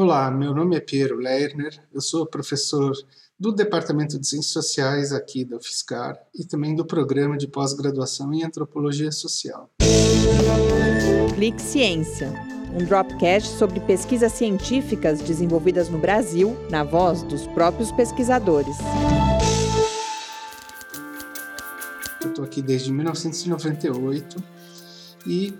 Olá, meu nome é Piero Lerner, eu sou professor do Departamento de Ciências Sociais aqui da UFSCar e também do programa de pós-graduação em Antropologia Social. Clique Ciência, um dropcast sobre pesquisas científicas desenvolvidas no Brasil, na voz dos próprios pesquisadores. Eu estou aqui desde 1998 e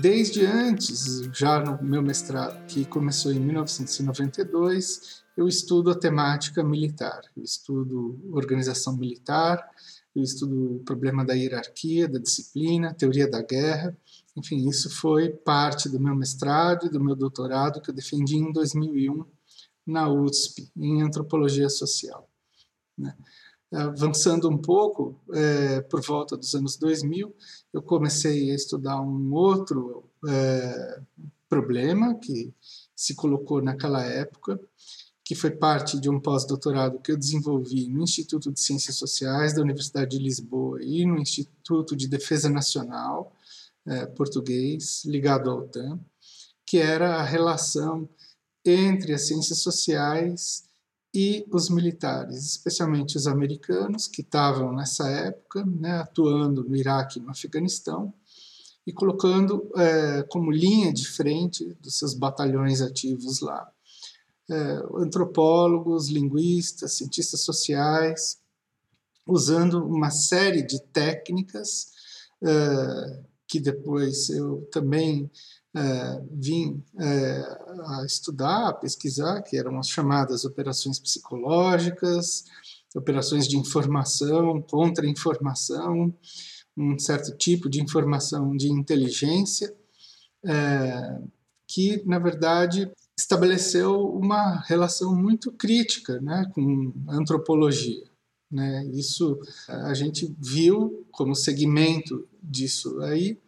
desde antes, já no meu mestrado, que começou em 1992, eu estudo a temática militar, eu estudo organização militar, eu estudo o problema da hierarquia, da disciplina, teoria da guerra. Enfim, isso foi parte do meu mestrado e do meu doutorado que eu defendi em 2001 na USP, em antropologia social. Né? Avançando um pouco, é, por volta dos anos 2000, eu comecei a estudar um outro é, problema que se colocou naquela época, que foi parte de um pós-doutorado que eu desenvolvi no Instituto de Ciências Sociais da Universidade de Lisboa e no Instituto de Defesa Nacional português, ligado ao OTAN, que era a relação entre as ciências sociais e os militares, especialmente os americanos, que estavam nessa época né, atuando no Iraque e no Afeganistão, e colocando é, como linha de frente dos seus batalhões ativos lá. É, antropólogos, linguistas, cientistas sociais, usando uma série de técnicas é, que depois eu também é, vim é, a estudar, a pesquisar, que eram as chamadas operações psicológicas, operações de informação, contra-informação, um certo tipo de informação de inteligência, é, que, na verdade, estabeleceu uma relação muito crítica né, com a antropologia. Né? Isso a gente viu como segmento disso aí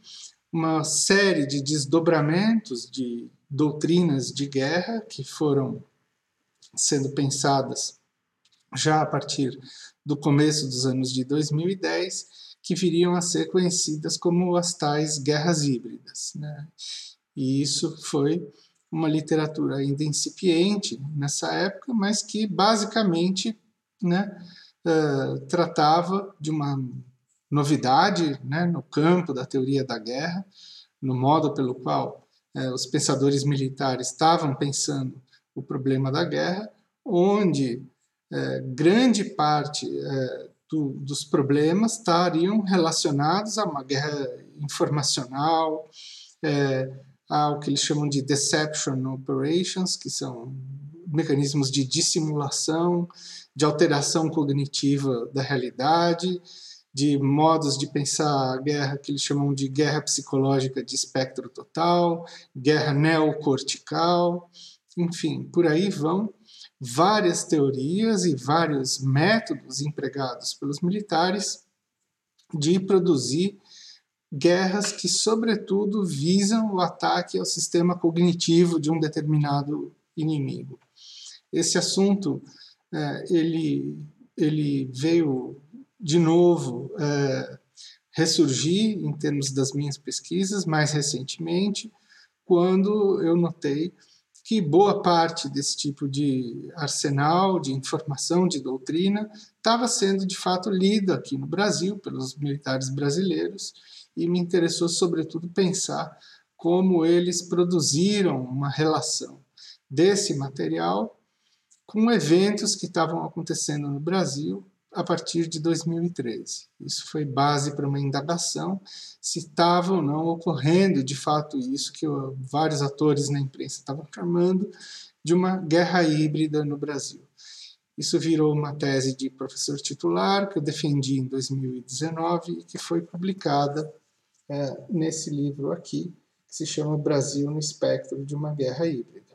uma série de desdobramentos de doutrinas de guerra que foram sendo pensadas já a partir do começo dos anos de 2010, que viriam a ser conhecidas como as tais guerras híbridas. Né? E isso foi uma literatura ainda incipiente nessa época, mas que basicamente né, uh, tratava de uma novidade né, no campo da teoria da guerra, no modo pelo qual uh, os pensadores militares estavam pensando o problema da guerra, onde uh, grande parte do, dos problemas estariam relacionados a uma guerra informacional, ao que eles chamam de deception operations, que são mecanismos de dissimulação, de alteração cognitiva da realidade, de modos de pensar a guerra que eles chamam de guerra psicológica de espectro total, guerra neocortical, enfim, por aí vão várias teorias e vários métodos empregados pelos militares de produzir guerras que, sobretudo, visam o ataque ao sistema cognitivo de um determinado inimigo. Esse assunto é, ele, ele veio de novo é, ressurgir em termos das minhas pesquisas mais recentemente, quando eu notei que boa parte desse tipo de arsenal de informação, de doutrina, estava sendo de fato lido aqui no Brasil pelos militares brasileiros e me interessou, sobretudo, pensar como eles produziram uma relação desse material com eventos que estavam acontecendo no Brasil a partir de 2013. Isso foi base para uma indagação se estava ou não ocorrendo de fato isso que vários atores na imprensa estavam chamando de uma guerra híbrida no Brasil. Isso virou uma tese de professor titular que eu defendi em 2019 e que foi publicada é, nesse livro aqui, que se chama Brasil no Espectro de uma Guerra Híbrida,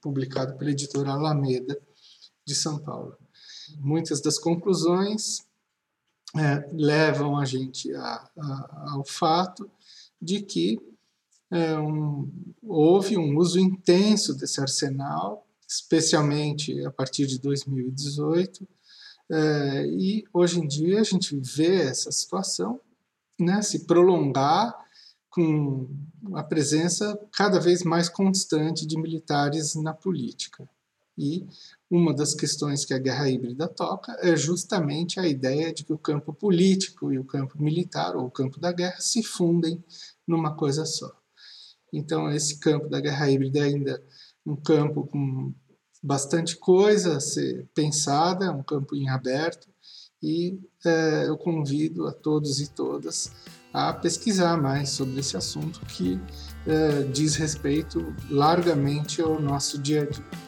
publicado pela editora Alameda de São Paulo. Muitas das conclusões é, levam a gente a, a, ao fato de que é, um, houve um uso intenso desse arsenal, especialmente a partir de 2018, é, e hoje em dia a gente vê essa situação né, se prolongar com a presença cada vez mais constante de militares na política. E uma das questões que a guerra híbrida toca é justamente a ideia de que o campo político e o campo militar, ou o campo da guerra, se fundem numa coisa só. Então, esse campo da guerra híbrida é ainda um campo com bastante coisa a ser pensada, um campo em aberto, e é, eu convido a todos e todas a pesquisar mais sobre esse assunto que é, diz respeito largamente ao nosso dia a dia.